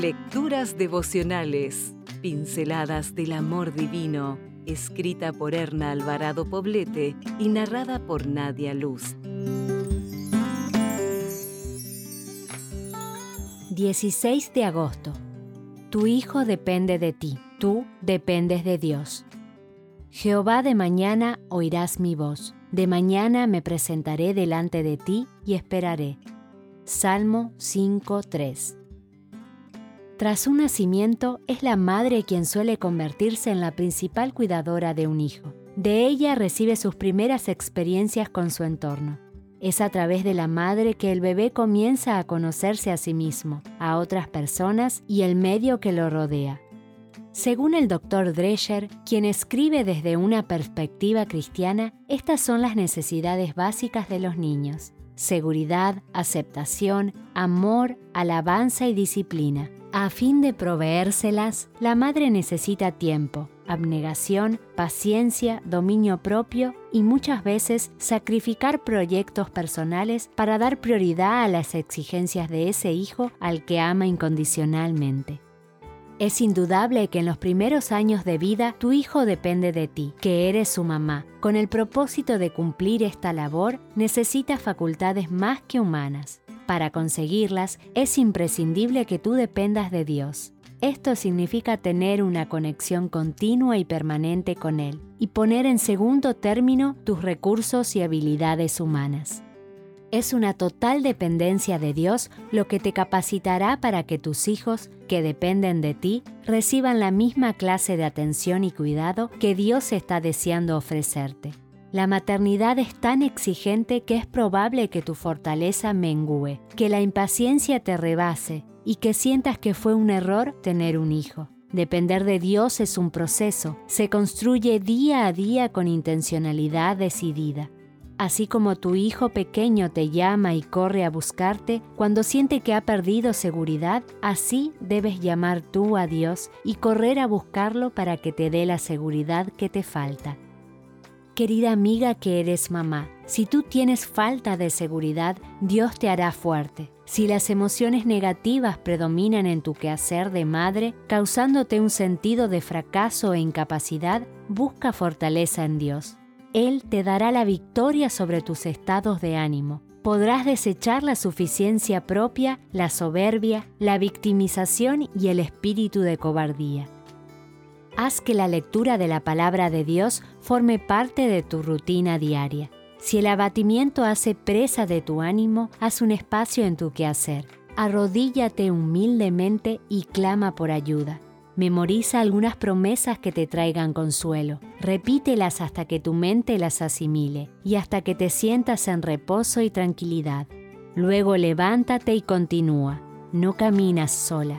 Lecturas devocionales, pinceladas del amor divino, escrita por Erna Alvarado Poblete y narrada por Nadia Luz. 16 de agosto. Tu hijo depende de ti, tú dependes de Dios. Jehová de mañana oirás mi voz, de mañana me presentaré delante de ti y esperaré. Salmo 5.3 Tras un nacimiento es la madre quien suele convertirse en la principal cuidadora de un hijo. De ella recibe sus primeras experiencias con su entorno. Es a través de la madre que el bebé comienza a conocerse a sí mismo, a otras personas y el medio que lo rodea. Según el Dr. Drescher, quien escribe desde una perspectiva cristiana, estas son las necesidades básicas de los niños. Seguridad, aceptación, amor, alabanza y disciplina. A fin de proveérselas, la madre necesita tiempo, abnegación, paciencia, dominio propio y muchas veces sacrificar proyectos personales para dar prioridad a las exigencias de ese hijo al que ama incondicionalmente. Es indudable que en los primeros años de vida tu hijo depende de ti, que eres su mamá. Con el propósito de cumplir esta labor, necesita facultades más que humanas. Para conseguirlas, es imprescindible que tú dependas de Dios. Esto significa tener una conexión continua y permanente con Él y poner en segundo término tus recursos y habilidades humanas. Es una total dependencia de Dios lo que te capacitará para que tus hijos, que dependen de ti, reciban la misma clase de atención y cuidado que Dios está deseando ofrecerte. La maternidad es tan exigente que es probable que tu fortaleza mengüe, que la impaciencia te rebase y que sientas que fue un error tener un hijo. Depender de Dios es un proceso, se construye día a día con intencionalidad decidida. Así como tu hijo pequeño te llama y corre a buscarte cuando siente que ha perdido seguridad, así debes llamar tú a Dios y correr a buscarlo para que te dé la seguridad que te falta. Querida amiga que eres mamá, si tú tienes falta de seguridad, Dios te hará fuerte. Si las emociones negativas predominan en tu quehacer de madre, causándote un sentido de fracaso e incapacidad, busca fortaleza en Dios. Él te dará la victoria sobre tus estados de ánimo. Podrás desechar la suficiencia propia, la soberbia, la victimización y el espíritu de cobardía. Haz que la lectura de la palabra de Dios forme parte de tu rutina diaria. Si el abatimiento hace presa de tu ánimo, haz un espacio en tu quehacer. Arrodíllate humildemente y clama por ayuda. Memoriza algunas promesas que te traigan consuelo. Repítelas hasta que tu mente las asimile y hasta que te sientas en reposo y tranquilidad. Luego levántate y continúa. No caminas sola.